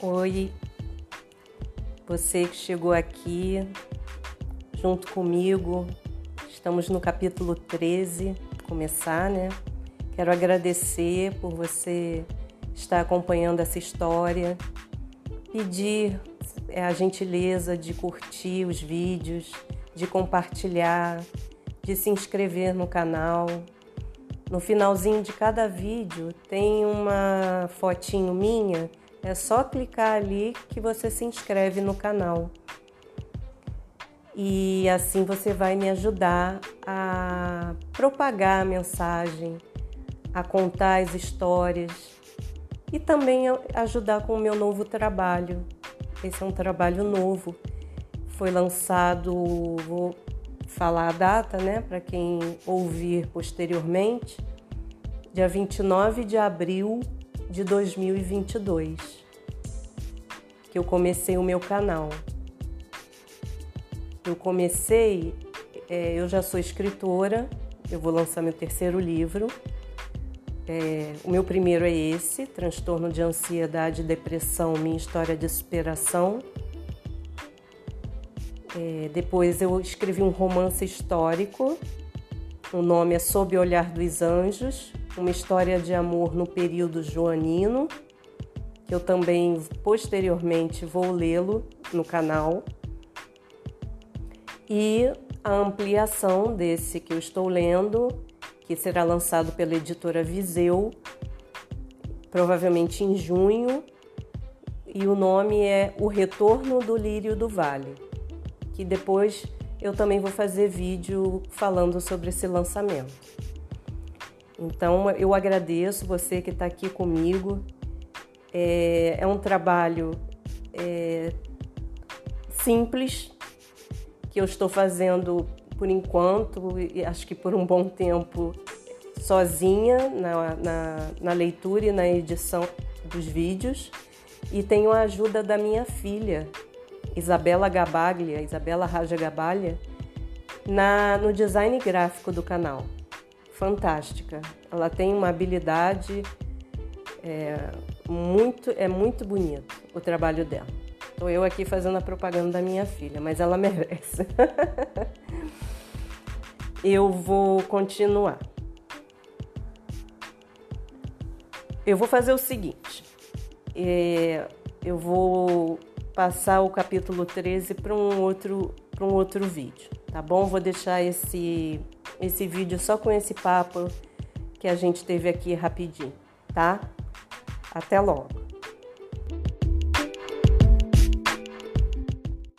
Oi, você que chegou aqui junto comigo, estamos no capítulo 13, começar, né? Quero agradecer por você estar acompanhando essa história, pedir é, a gentileza de curtir os vídeos, de compartilhar, de se inscrever no canal. No finalzinho de cada vídeo tem uma fotinho minha é só clicar ali que você se inscreve no canal. E assim você vai me ajudar a propagar a mensagem, a contar as histórias e também ajudar com o meu novo trabalho. Esse é um trabalho novo. Foi lançado, vou falar a data, né, para quem ouvir posteriormente, dia 29 de abril de 2022 que eu comecei o meu canal. Eu comecei, é, eu já sou escritora, eu vou lançar meu terceiro livro. É, o meu primeiro é esse, Transtorno de Ansiedade e Depressão, Minha História de Superação. É, depois eu escrevi um romance histórico, o nome é Sob o Olhar dos Anjos, uma história de amor no período joanino, que eu também posteriormente vou lê-lo no canal. E a ampliação desse que eu estou lendo, que será lançado pela editora Viseu, provavelmente em junho, e o nome é O Retorno do Lírio do Vale, que depois eu também vou fazer vídeo falando sobre esse lançamento. Então eu agradeço você que está aqui comigo. É, é um trabalho é, simples que eu estou fazendo por enquanto e acho que por um bom tempo sozinha na, na, na leitura e na edição dos vídeos e tenho a ajuda da minha filha, Isabela Gabaglia, Isabela Raja Gabalha, na, no design gráfico do canal fantástica. Ela tem uma habilidade é, muito, é muito bonito o trabalho dela. Estou eu aqui fazendo a propaganda da minha filha, mas ela merece. eu vou continuar. Eu vou fazer o seguinte: é, eu vou passar o capítulo 13 para um outro, para um outro vídeo, tá bom? Vou deixar esse esse vídeo só com esse papo que a gente teve aqui rapidinho, tá? Até logo!